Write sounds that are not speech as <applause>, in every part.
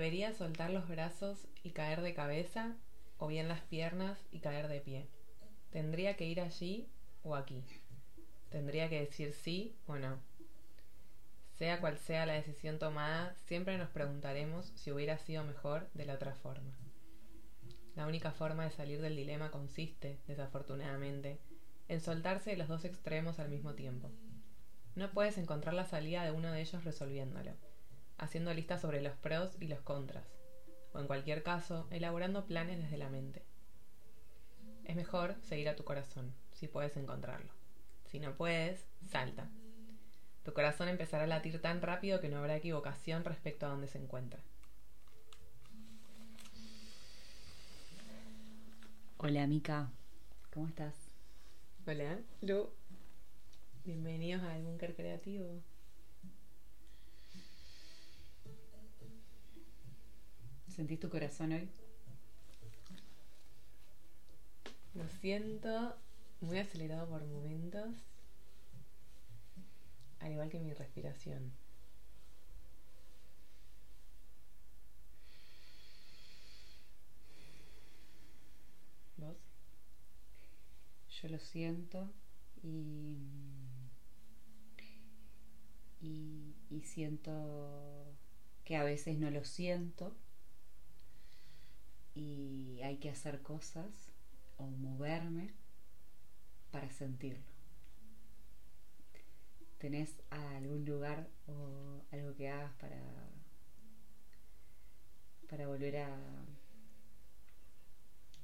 Debería soltar los brazos y caer de cabeza, o bien las piernas y caer de pie. Tendría que ir allí o aquí. Tendría que decir sí o no. Sea cual sea la decisión tomada, siempre nos preguntaremos si hubiera sido mejor de la otra forma. La única forma de salir del dilema consiste, desafortunadamente, en soltarse de los dos extremos al mismo tiempo. No puedes encontrar la salida de uno de ellos resolviéndolo, haciendo listas sobre los pros y los contras, o en cualquier caso, elaborando planes desde la mente. Es mejor seguir a tu corazón, si puedes encontrarlo. Si no puedes, salta. Tu corazón empezará a latir tan rápido que no habrá equivocación respecto a dónde se encuentra. Hola, Mica. ¿Cómo estás? Hola, Lu. Bienvenidos al Búnker Creativo. ¿Sentís tu corazón hoy? Lo siento muy acelerado por momentos, al igual que mi respiración. ¿Vos? Yo lo siento y, y, y siento que a veces no lo siento y hay que hacer cosas o moverme para sentirlo. ¿Tenés algún lugar o algo que hagas para, para volver a,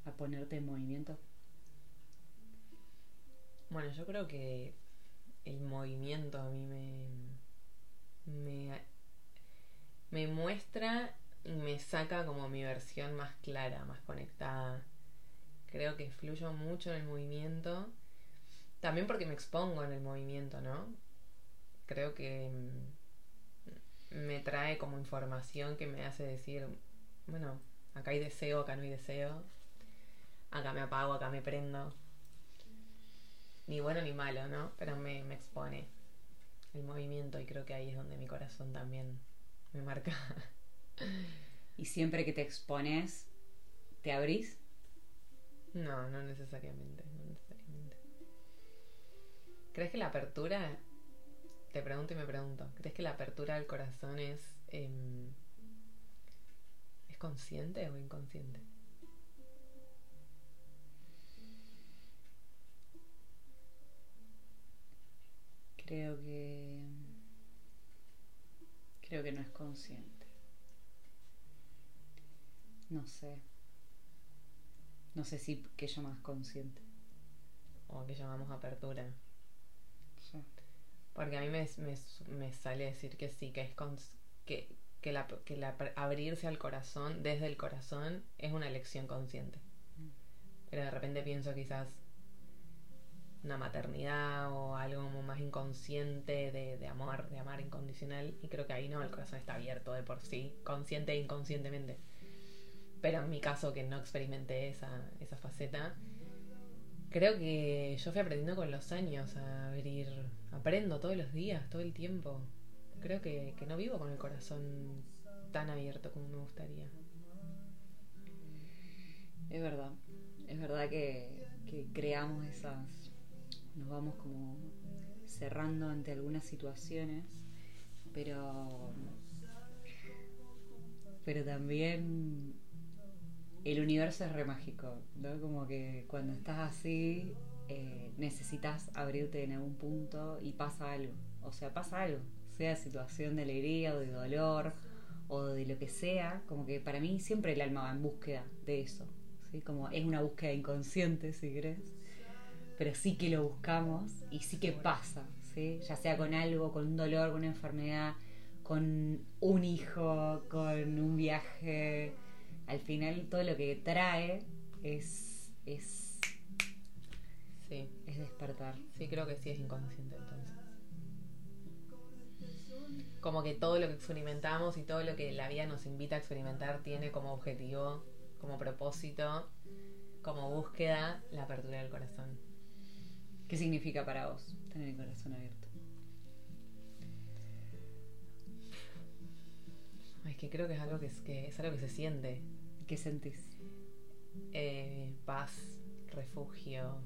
a ponerte en movimiento? Bueno, yo creo que el movimiento a mí me, me, me muestra me saca como mi versión más clara, más conectada. Creo que fluyo mucho en el movimiento también porque me expongo en el movimiento, ¿no? Creo que mm, me trae como información que me hace decir, bueno, acá hay deseo, acá no hay deseo, acá me apago, acá me prendo. Ni bueno ni malo, ¿no? Pero me, me expone el movimiento y creo que ahí es donde mi corazón también me marca. <laughs> ¿Y siempre que te expones, te abrís? No, no necesariamente. ¿Crees que la apertura, te pregunto y me pregunto, ¿crees que la apertura del corazón es, em, es consciente o inconsciente? Creo que creo que no es consciente. No sé. No sé si que llamas consciente. O que llamamos apertura. Porque a mí me, me, sale decir que sí, que es que, que, la, que la, abrirse al corazón, desde el corazón, es una elección consciente. Mm. Pero de repente pienso quizás una maternidad o algo más inconsciente de, de, amor, de amar incondicional. Y creo que ahí no, el corazón está abierto de por sí, consciente e inconscientemente. Pero en mi caso, que no experimenté esa, esa faceta, creo que yo fui aprendiendo con los años a abrir, aprendo todos los días, todo el tiempo. Creo que, no vivo con el corazón tan abierto como me gustaría. Es verdad, es verdad que, que creamos esas, nos vamos como cerrando ante algunas situaciones, pero, pero también el universo es re mágico, ¿no? Como que cuando estás así eh, necesitas abrirte en algún punto y pasa algo. O sea, pasa algo, sea situación de alegría o de dolor o de lo que sea, como que para mí siempre el alma va en búsqueda de eso, ¿sí? Como es una búsqueda inconsciente, si crees, pero sí que lo buscamos y sí que pasa, ¿sí? Ya sea con algo, con un dolor, con una enfermedad, con un hijo, con un viaje, al final todo lo que trae es, es, sí. es despertar. Sí, creo que sí es inconsciente entonces. Como que todo lo que experimentamos y todo lo que la vida nos invita a experimentar tiene como objetivo, como propósito, como búsqueda la apertura del corazón. ¿Qué significa para vos tener el corazón abierto? Es que creo que es algo que es, que es algo que se siente. ¿Qué sentís? Eh, paz, refugio.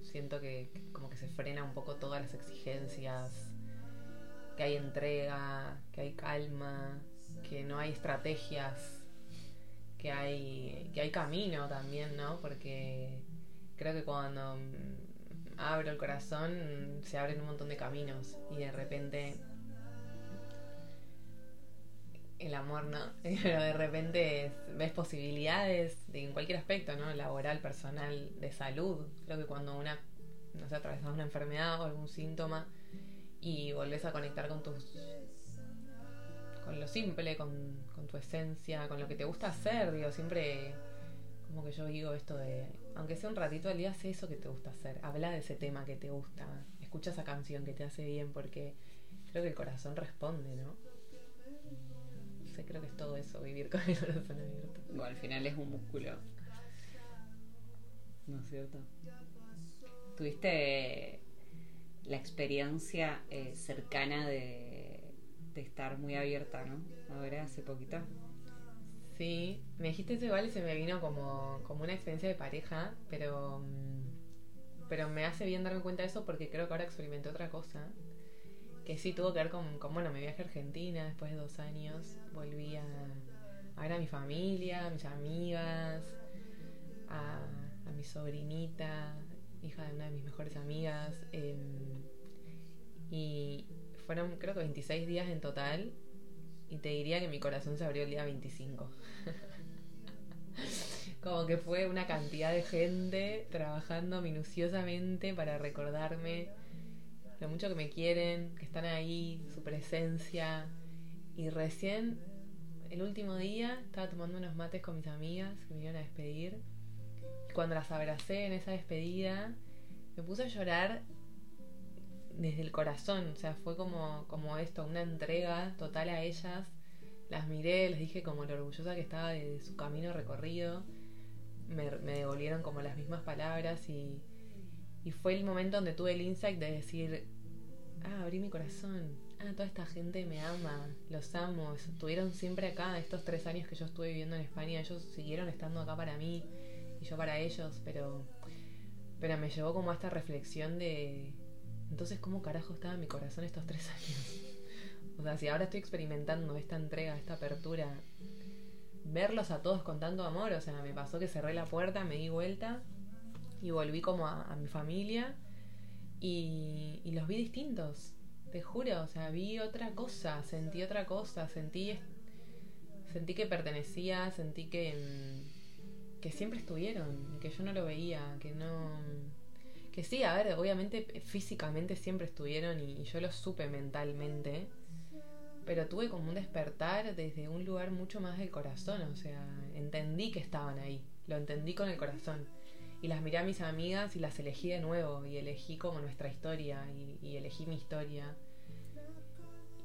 Siento que, como que se frena un poco todas las exigencias, que hay entrega, que hay calma, que no hay estrategias, que hay, que hay camino también, ¿no? Porque creo que cuando abro el corazón se abren un montón de caminos y de repente el amor, ¿no? <laughs> Pero de repente es- ves posibilidades de, en cualquier aspecto, ¿no? Laboral, personal, de salud. Creo que cuando una, no sé, atravesas una enfermedad o algún síntoma y volvés a conectar con tus con lo simple, con, con tu esencia, con lo que te gusta hacer, digo, siempre como que yo digo esto de, aunque sea un ratito al día, haz eso que te gusta hacer, habla de ese tema que te gusta, escucha esa canción que te hace bien, porque creo que el corazón responde, ¿no? Sé, creo que es todo eso, vivir con el corazón abierto. Bueno, al final es un músculo. ¿No es cierto? ¿Tuviste la experiencia eh, cercana de, de estar muy abierta, ¿no? Ahora, hace poquito. Sí, me dijiste eso igual y se me vino como, como una experiencia de pareja, pero, mm, pero me hace bien darme cuenta de eso porque creo que ahora experimenté otra cosa, que sí tuvo que ver con, bueno, me viajé a Argentina después de dos años, volví a, a ver a mi familia, a mis amigas, a, a mi sobrinita, hija de una de mis mejores amigas, em, y fueron creo que 26 días en total y te diría que mi corazón se abrió el día 25. <laughs> Como que fue una cantidad de gente trabajando minuciosamente para recordarme lo mucho que me quieren, que están ahí, su presencia. Y recién, el último día, estaba tomando unos mates con mis amigas que me iban a despedir. Cuando las abracé en esa despedida, me puse a llorar desde el corazón, o sea, fue como, como esto, una entrega total a ellas. Las miré, les dije como lo orgullosa que estaba de su camino recorrido. Me, me devolvieron como las mismas palabras y, y fue el momento donde tuve el insight de decir, ah, abrí mi corazón, ah, toda esta gente me ama, los amo, estuvieron siempre acá, estos tres años que yo estuve viviendo en España, ellos siguieron estando acá para mí y yo para ellos, pero, pero me llevó como a esta reflexión de, entonces, ¿cómo carajo estaba mi corazón estos tres <laughs> años? O sea, si ahora estoy experimentando esta entrega, esta apertura, verlos a todos con tanto amor, o sea, me pasó que cerré la puerta, me di vuelta y volví como a, mi familia y, los vi distintos, te juro, o sea, vi otra cosa, sentí otra cosa, sentí, sentí que pertenecía, sentí que, mm, que siempre estuvieron que yo no lo veía, que no que sí, a ver, obviamente físicamente siempre estuvieron y, y yo lo supe mentalmente, pero tuve como un despertar desde un lugar mucho más del corazón, o sea, entendí que estaban ahí, lo entendí con el corazón. Y las miré a mis amigas y las elegí de nuevo y elegí como nuestra historia y, y elegí mi historia.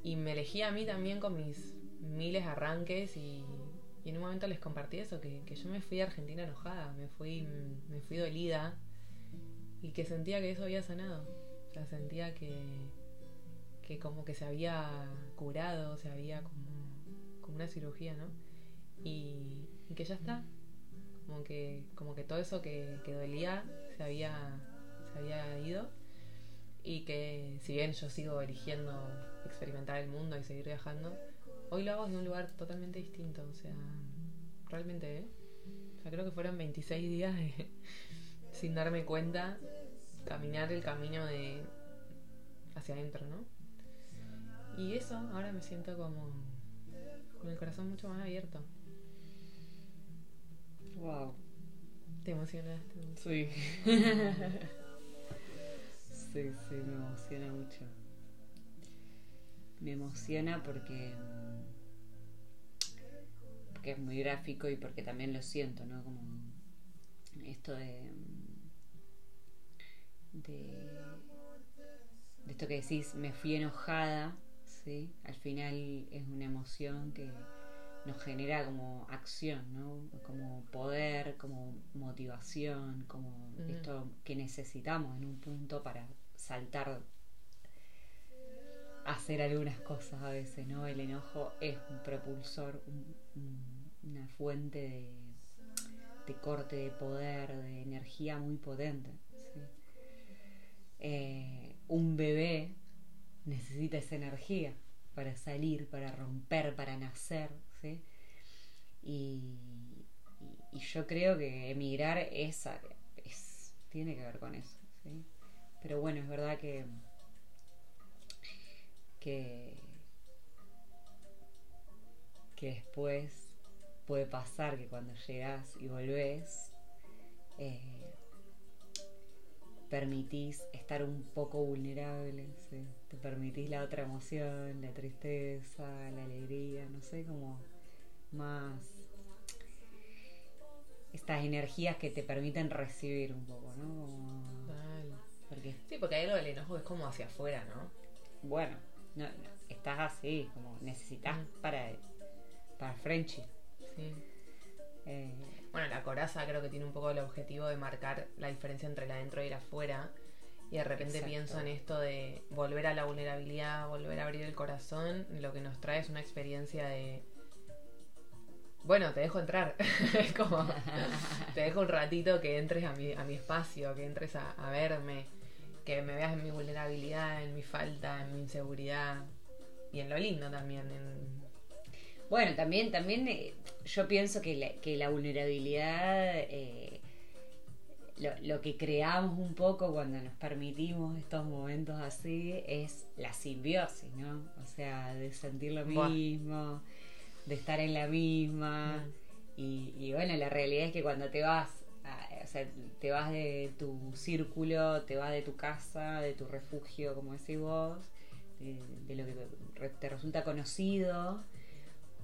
Y me elegí a mí también con mis miles de arranques y, en un momento les compartí eso, que, que yo me fui a Argentina enojada, me fui, me fui dolida y que sentía que eso había sanado. O sea, sentía que, que como que se había curado, se había como, como una cirugía, ¿no? Y que ya está. Como que, como que todo eso que, que dolía se había, se había ido. Y que si bien yo sigo eligiendo experimentar el mundo y seguir viajando, hoy lo hago desde un lugar totalmente distinto. O sea, realmente, ¿eh? O creo que fueron 26 días de, <laughs> sin darme cuenta, caminar el camino de hacia adentro, ¿no? Y eso, ahora me siento como con el corazón mucho más abierto. Wow. ¿Te emocionaste? Sí. <laughs> sí, sí, me emociona mucho. Me emociona porque, porque es muy gráfico y porque también lo siento, ¿no? Como esto de, de, de esto que decís, me fui enojada, ¿sí? Al final es una emoción que nos genera como acción, ¿no? Como poder, como motivación, como esto que necesitamos en un punto para saltar hacer algunas cosas a veces, ¿no? El enojo es un propulsor, una fuente de, de, corte de poder, de energía muy potente. Eh, un bebé necesita esa energía para salir, para romper, para nacer, Y, yo creo que emigrar es, es, tiene que ver con eso, ¿sí? Pero bueno, es verdad que que, después puede pasar que cuando llegas y volvés, eh, permitís estar un poco vulnerable, te permitís la otra emoción, la tristeza, la alegría, no sé, como más estas energías que te permiten recibir un poco, ¿no? Porque... Sí, porque ahí lo del enojo es como hacia afuera, ¿no? Bueno, no, estás así, como necesitas para, para Frenchy. Sí. Eh, bueno, la coraza creo que tiene un poco el objetivo de marcar la diferencia entre la adentro y la afuera. Y de repente pienso en esto de volver a la vulnerabilidad, volver a abrir el corazón. Lo que nos trae es una experiencia de. Bueno, te dejo entrar. <laughs> es como. te dejo un ratito que entres a mi, a mi espacio, que entres a, a verme que me veas en mi vulnerabilidad, en mi falta, en mi inseguridad y en lo lindo también. Bueno, también, también eh, yo pienso que la, que la vulnerabilidad, eh, lo, que creamos un poco cuando nos permitimos estos momentos así es la simbiosis, ¿no? O sea, de sentir lo mismo, de estar en la misma. Y, y bueno, la realidad es que cuando te vas o sea, te vas de tu círculo, te vas de tu casa, de tu refugio, como decís vos, de, lo que te resulta conocido,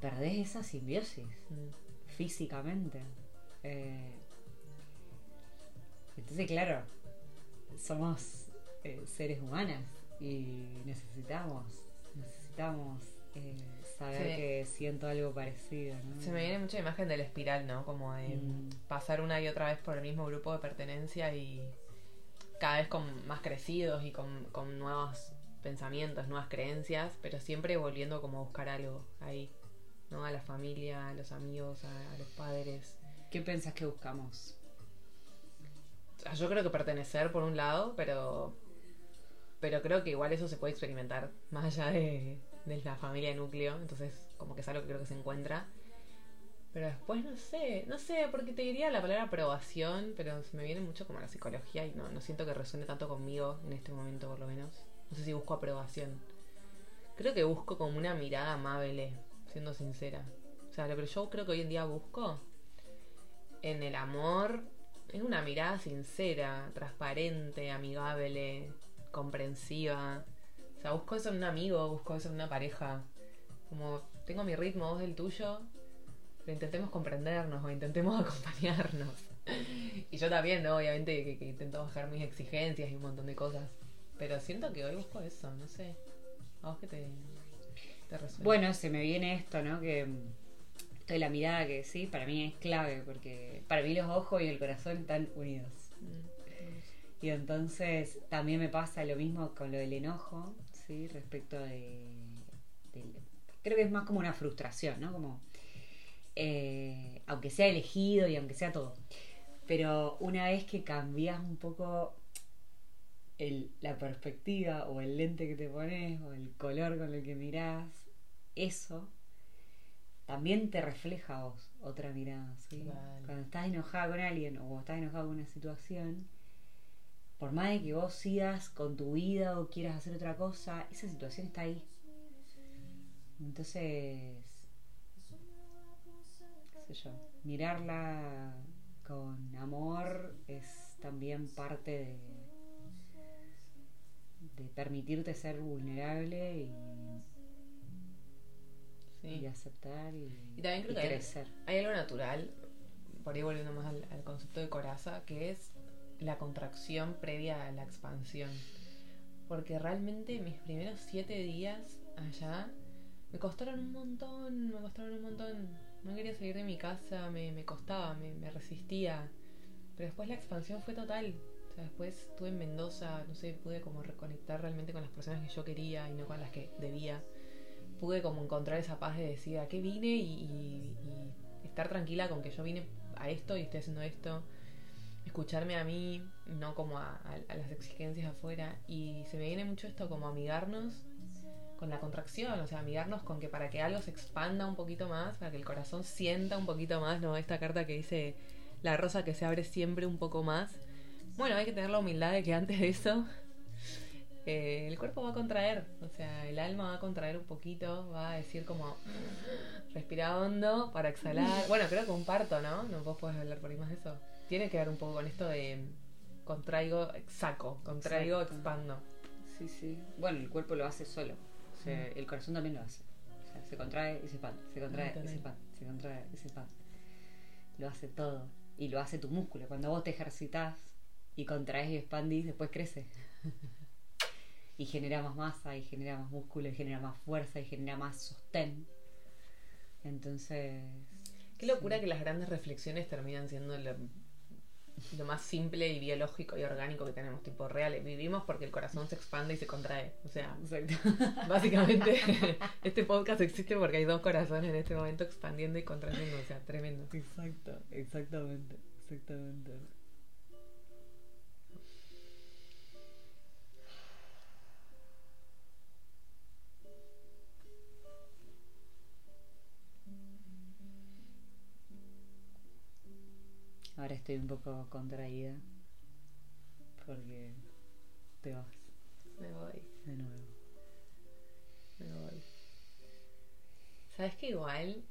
perdés esa simbiosis mm. físicamente. Eh, entonces, claro, somos eh, seres humanos y necesitamos, necesitamos eh, saber que siento algo parecido. Se me viene mucha imagen del espiral, ¿no? Como de mm. pasar una y otra vez por el mismo grupo de pertenencia y cada vez con más crecidos y con, con nuevos pensamientos, nuevas creencias, pero siempre volviendo como a buscar algo ahí, ¿no? A la familia, a los amigos, a, los padres. ¿Qué pensás que buscamos? yo creo que pertenecer por un lado, pero pero creo que igual eso se puede experimentar más allá de, de la familia núcleo, entonces como que es algo que creo que se encuentra. Pero después no sé, no sé, porque te diría la palabra aprobación, pero me viene mucho como la psicología y no, no siento que resuene tanto conmigo en este momento por lo menos. No sé si busco aprobación. Creo que busco como una mirada amable, siendo sincera. O sea, lo que yo creo que hoy en día busco en el amor es una mirada sincera, transparente, amigable, comprensiva. O sea, busco eso en un amigo, busco eso en una pareja. Como tengo mi ritmo, vos el tuyo, pero intentemos comprendernos o intentemos <laughs> acompañarnos. y yo también, ¿no? Obviamente que, intento bajar mis exigencias y un montón de cosas. Pero siento que hoy busco eso, no sé. ¿A vos qué te, te resuena? Bueno, se me viene esto, ¿no? Que esto de la mirada que sí, para mí es clave, porque para mí los ojos y el corazón están unidos. Mm. Y entonces también me pasa lo mismo con lo del enojo, Respecto de, Creo que es más como una frustración, ¿no? Como... Eh, aunque sea elegido y aunque sea todo. Pero una vez que cambias un poco la perspectiva o el lente que te pones o el color con el que mirás, eso también te refleja a vos otra mirada. Cuando estás enojada con alguien o estás enojado con una situación, por más de que vos sigas con tu vida o quieras hacer otra cosa, esa situación está ahí. Entonces, qué sé yo, mirarla con amor es también parte de, de permitirte ser vulnerable y, aceptar y, también creo que crecer. Hay, algo natural, por ahí volviendo más al, al concepto de coraza, que es la contracción previa a la expansión. Porque realmente mis primeros siete días allá me costaron un montón, me costaron un montón. No quería salir de mi casa, me, costaba, me, resistía. Pero después la expansión fue total. O sea, después estuve en Mendoza, no sé, pude como reconectar realmente con las personas que yo quería y no con las que debía. Pude como encontrar esa paz de decir a qué vine y, y estar tranquila con que yo vine a esto y estoy haciendo esto escucharme a mí, no como a, las exigencias afuera. Y se me viene mucho esto como amigarnos con la contracción, o sea, amigarnos con que para que algo se expanda un poquito más, para que el corazón sienta un poquito más, ¿no? Esta carta que dice la rosa que se abre siempre un poco más. Bueno, hay que tener la humildad de que antes de eso eh, el cuerpo va a contraer, o sea, el alma va a contraer un poquito, va a decir como respira hondo para exhalar. Bueno, creo que un parto, ¿no? No vos podés hablar por ahí más de eso tiene que ver un poco con esto de contraigo, saco, contraigo, expando. Sí, sí. Bueno, el cuerpo lo hace solo. O sea, el corazón también lo hace. O sea, se contrae y se expande, se contrae y se expande, se contrae y se expande. Lo hace todo. Y lo hace tu músculo. Cuando vos te ejercitas y contraes y expandís, después crece. <laughs> y genera más masa, y genera más músculo, y genera más fuerza, y genera más sostén. Entonces. Qué locura que las grandes reflexiones terminan siendo lo, lo más simple y biológico y orgánico que tenemos, tipo reales. Vivimos porque el corazón se expande y se contrae. O sea, <laughs> básicamente <laughs> este podcast existe porque hay dos corazones en este momento expandiendo y contrayendo. O sea, tremendo. Exacto, exactamente, exactamente. Ahora estoy un poco contraída porque te vas. Me voy. De nuevo. Me voy. ¿Sabes que igual?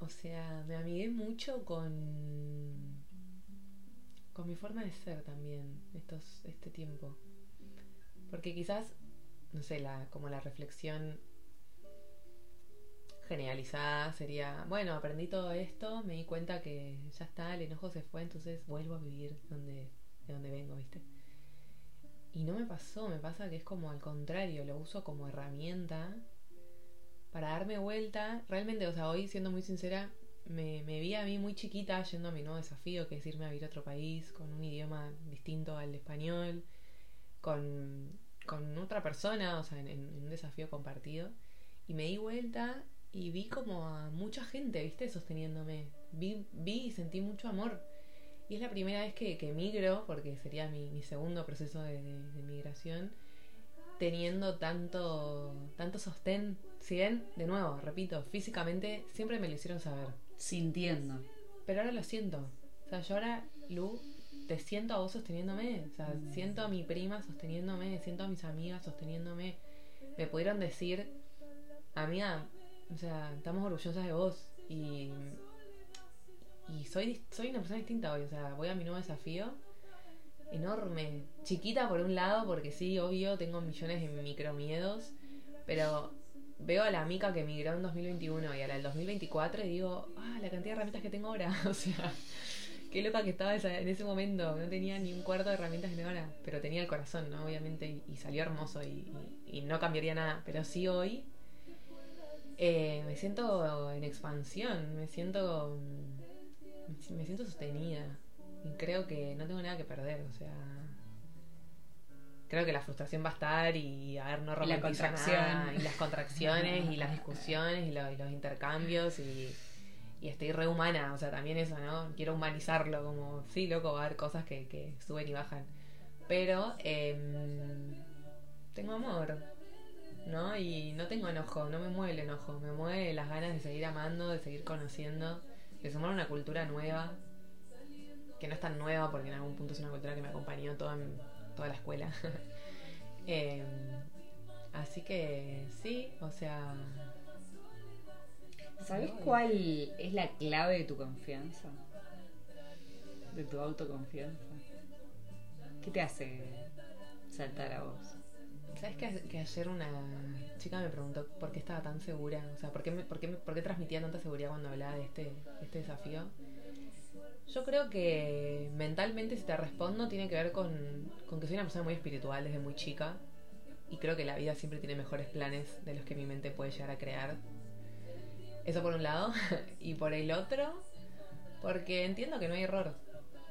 O sea, me amigué mucho con con mi forma de ser también estos este tiempo. Porque quizás no sé, la como la reflexión generalizada sería, bueno, aprendí todo esto, me di cuenta que ya está, el enojo se fue, entonces vuelvo a vivir donde, de donde vengo, ¿viste? Y no me pasó, me pasa que es como al contrario, lo uso como herramienta para darme vuelta. Realmente, o sea, hoy siendo muy sincera, me, me vi a mí muy chiquita yendo a mi nuevo desafío, que es irme a vivir a otro país, con un idioma distinto al español, con, con otra persona, o sea, en un desafío compartido. Y me di vuelta y vi como a mucha gente, ¿viste? Sosteniéndome. Vi, vi y sentí mucho amor. Y es la primera vez que, que migro, porque sería mi, segundo proceso de, migración, teniendo tanto, tanto sostén. Si bien, de nuevo, repito, físicamente siempre me lo hicieron saber. Sintiendo. Pero ahora lo siento. O sea, yo ahora, Lu, te siento a vos sosteniéndome. O sea, mm. siento a mi prima sosteniéndome, siento a mis amigas sosteniéndome. Me pudieron decir, amiga, o sea, estamos orgullosas de vos y, y soy, soy una persona distinta hoy. O sea, voy a mi nuevo desafío enorme. Chiquita por un lado, porque sí, obvio, tengo millones de micromiedos, pero veo a la mica que emigró en 2021 y a la del 2024 y digo, ah, la cantidad de herramientas que tengo ahora. <laughs> o sea, qué loca que estaba en ese momento. No tenía ni un cuarto de herramientas que ahora, pero tenía el corazón, ¿no? Obviamente, y, salió hermoso y, y, no cambiaría nada. Pero sí hoy eh, me siento en expansión, me siento me siento sostenida y creo que no tengo nada que perder, o sea, creo que la frustración va a estar y a ver no la contracción. y las contracciones y las <laughs> discusiones y, los intercambios y, y estoy rehumana, o sea, también eso, ¿no? Quiero humanizarlo, como, sí, loco, va a haber cosas que, que suben y bajan, pero em, tengo amor, ¿no? Y no tengo enojo, no me mueve el enojo, me mueve las ganas de seguir amando, de seguir conociendo, de sumar una cultura nueva, que no es tan nueva porque en algún punto es una cultura que me acompañó toda, toda la escuela. <laughs> Em, así que sí, o sea... ¿Sabes cuál es la clave de tu confianza? De tu autoconfianza. ¿Qué te hace saltar a vos? ¿Sabes que, ayer una chica me preguntó por qué estaba tan segura? O sea, ¿por qué, por qué, por qué transmitía tanta seguridad cuando hablaba de este, este desafío? Yo creo que mentalmente, si te respondo, tiene que ver con, con que soy una persona muy espiritual desde muy chica. Y creo que la vida siempre tiene mejores planes de los que mi mente puede llegar a crear. Eso por un lado. <laughs> y por el otro, porque entiendo que no hay error.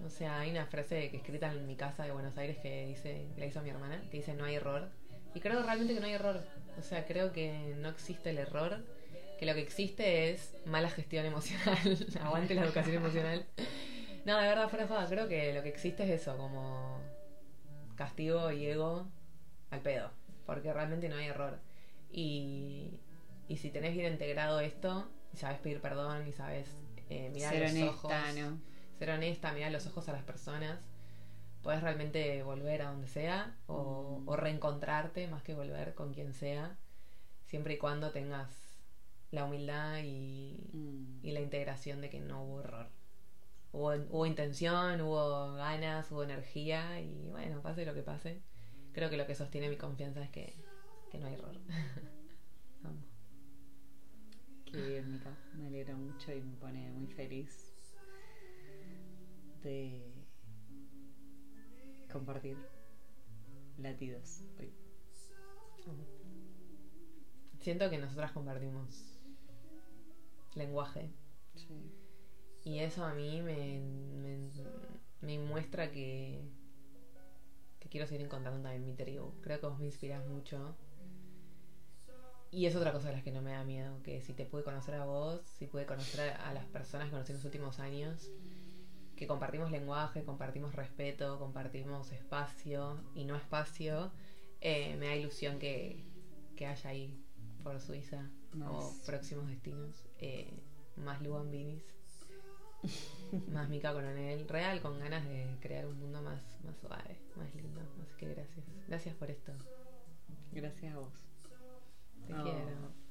O sea, hay una frase que escrita en mi casa de Buenos Aires que dice, que la hizo mi hermana, que dice no hay error. Y creo realmente que no hay error. O sea, creo que no existe el error, que lo que existe es mala gestión emocional. <laughs> Aguante la educación emocional. No, de verdad, fuera de joda, creo que lo que existe es eso, como castigo y ego al pedo. Porque realmente no hay error. Y, y si tenés bien integrado esto, y sabes pedir perdón y sabes eh, mirar Ser los honesta, ojos, ¿no? ser honesta, mirar los ojos a las personas, puedes realmente volver a donde sea o, Mm. o reencontrarte más que volver con quien sea, siempre y cuando tengas la humildad y, Mm. y la integración de que no hubo error. Hubo, hubo intención, hubo ganas, hubo energía y bueno, pase lo que pase. Creo que lo que sostiene mi confianza es que, que no hay error. <laughs> Vamos. Qué bien, Mica. Me alegra mucho y me pone muy feliz de compartir latidos hoy. Siento que nosotras compartimos lenguaje Sí. y eso a mí me, me, me muestra que, que quiero seguir encontrando también mi tribu. Creo que vos me inspiras mucho. Y es otra cosa de las que no me da miedo, que si te pude conocer a vos, si pude conocer a, a las personas que conocí en los últimos años, que compartimos lenguaje, compartimos respeto, compartimos espacio y no espacio, eh, me da ilusión que, que haya ahí por Suiza o próximos destinos eh, más Luambinis, <laughs> más Mica Coronel, real, con ganas de crear un mundo más, más suave, más lindo. Así que gracias. Gracias por esto. Gracias a vos. Te Oh. quiero.